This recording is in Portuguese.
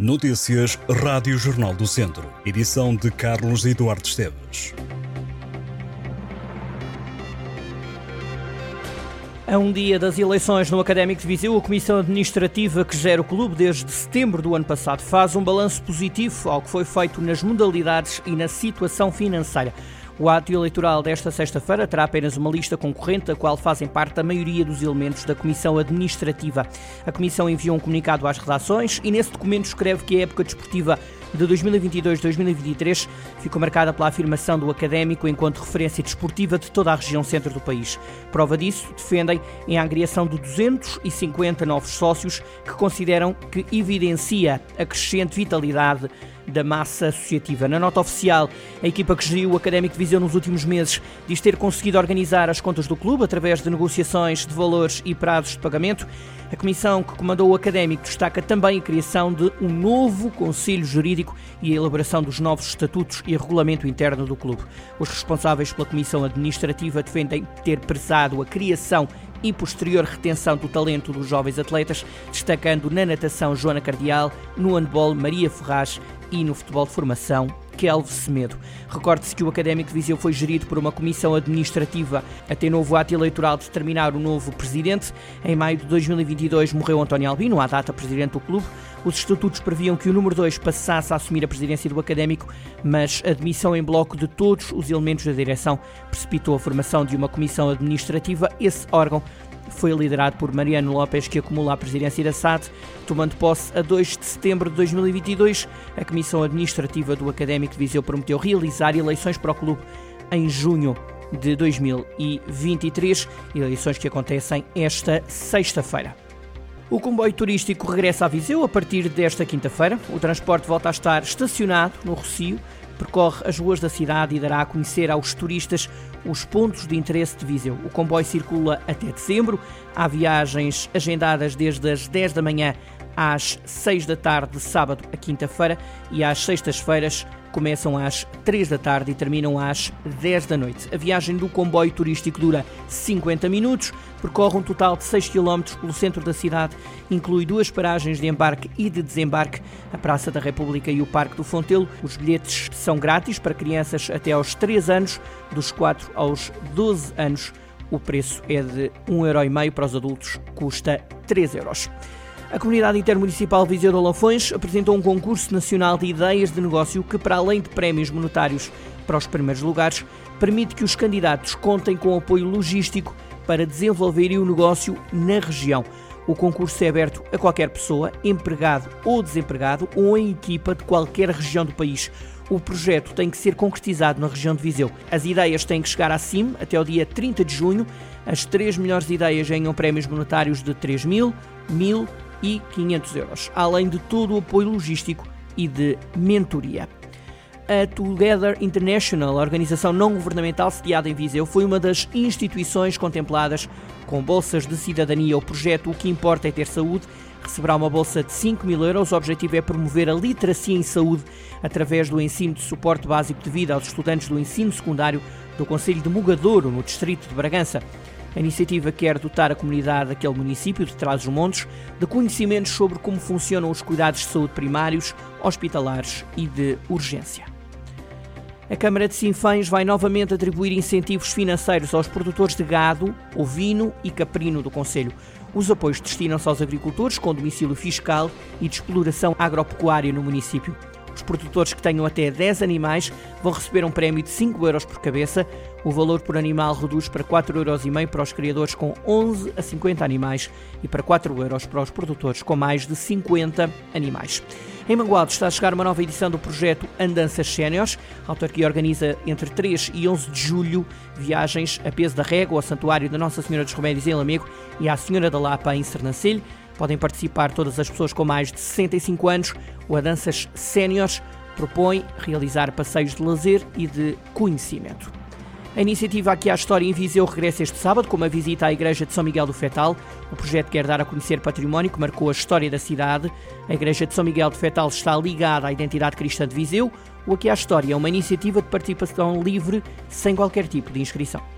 Notícias Rádio Jornal do Centro. Edição de Carlos Eduardo Esteves. A um dia das eleições no Académico de Viseu, a Comissão Administrativa que gera o clube desde setembro do ano passado faz um balanço positivo ao que foi feito nas modalidades e na situação financeira. O ato eleitoral desta sexta-feira terá apenas uma lista concorrente, da qual fazem parte a maioria dos elementos da Comissão Administrativa. A Comissão enviou um comunicado às redações e nesse documento escreve que a época desportiva de 2022-2023 ficou marcada pela afirmação do académico enquanto referência desportiva de toda a região centro do país. Prova disso defendem em agregação de 250 novos sócios que consideram que evidencia a crescente vitalidade da massa associativa. Na nota oficial, a equipa que geriu o Académico de Viseu nos últimos meses diz ter conseguido organizar as contas do clube através de negociações de valores e prazos de pagamento. A comissão que comandou o Académico destaca também a criação de um novo Conselho Jurídico e a elaboração dos novos estatutos e regulamento interno do clube. Os responsáveis pela comissão administrativa defendem ter prezado a criação e posterior retenção do talento dos jovens atletas, destacando na natação Joana Cardial, no handball Maria Ferraz e no futebol de formação Kelvin Semedo. Recorde-se que o Académico de Viseu foi gerido por uma comissão administrativa até novo ato eleitoral de determinar o novo presidente. Em maio de 2022 morreu António Albino, à data presidente do clube. Os estatutos previam que o número 2 passasse a assumir a presidência do Académico, mas a demissão em bloco de todos os elementos da direção precipitou a formação de uma comissão administrativa. Esse órgão foi liderado por Mariano Lopes, que acumula a presidência da SAD, tomando posse a 2 de setembro de 2022. A Comissão Administrativa do Académico de Viseu prometeu realizar eleições para o clube em junho de 2023, eleições que acontecem esta sexta-feira. O comboio turístico regressa a Viseu a partir desta quinta-feira. O transporte volta a estar estacionado no Rocio percorre as ruas da cidade e dará a conhecer aos turistas os pontos de interesse de Viseu. O comboio circula até dezembro. Há viagens agendadas desde as 10 da manhã às 6 da tarde de sábado a quinta-feira e às sextas-feiras começam às 3 da tarde e terminam às 10 da noite. A viagem do comboio turístico dura 50 minutos, percorre um total de 6 km pelo centro da cidade, inclui duas paragens de embarque e de desembarque, a Praça da República e o Parque do Fontelo. Os bilhetes são grátis para crianças até aos 3 anos, dos 4 aos 12 anos. O preço é de 1,5€ para os adultos, custa 3 euros. A comunidade intermunicipal Viseu de Lafões apresentou um concurso nacional de ideias de negócio que, para além de prémios monetários para os primeiros lugares, permite que os candidatos contem com apoio logístico para desenvolverem o negócio na região. O concurso é aberto a qualquer pessoa, empregado ou desempregado, ou em equipa de qualquer região do país. O projeto tem que ser concretizado na região de Viseu. As ideias têm que chegar acima até o dia 30 de junho. As três melhores ideias ganham prémios monetários de 3 mil, 1000 e 500 euros, além de todo o apoio logístico e de mentoria. A Together International, a organização não governamental sediada em Viseu, foi uma das instituições contempladas com bolsas de cidadania. O projeto O que importa é ter saúde receberá uma bolsa de 5 mil euros. O objetivo é promover a literacia em saúde através do ensino de suporte básico de vida aos estudantes do ensino secundário do Conselho de Mugadouro, no distrito de Bragança. A iniciativa quer dotar a comunidade daquele município de Trás-os-Montes de conhecimentos sobre como funcionam os cuidados de saúde primários, hospitalares e de urgência. A Câmara de Sinfãs vai novamente atribuir incentivos financeiros aos produtores de gado, ovino e caprino do Conselho. Os apoios destinam-se aos agricultores com domicílio fiscal e de exploração agropecuária no município. Produtores que tenham até 10 animais vão receber um prémio de 5 euros por cabeça. O valor por animal reduz para 4,5 euros para os criadores com 11 a 50 animais e para 4 euros para os produtores com mais de 50 animais. Em Mangualde está a chegar uma nova edição do projeto Andanças Séniores. A autarquia organiza entre 3 e 11 de julho viagens a peso da régua ao Santuário da Nossa Senhora dos Remédios em Lamego e à Senhora da Lapa em Sernancelho. Podem participar todas as pessoas com mais de 65 anos. O Adanças Séniores propõe realizar passeios de lazer e de conhecimento. A iniciativa Aqui à História em Viseu regressa este sábado com uma visita à Igreja de São Miguel do Fetal. O projeto quer dar a conhecer património que marcou a história da cidade. A Igreja de São Miguel do Fetal está ligada à identidade cristã de Viseu. O Aqui à História é uma iniciativa de participação livre, sem qualquer tipo de inscrição.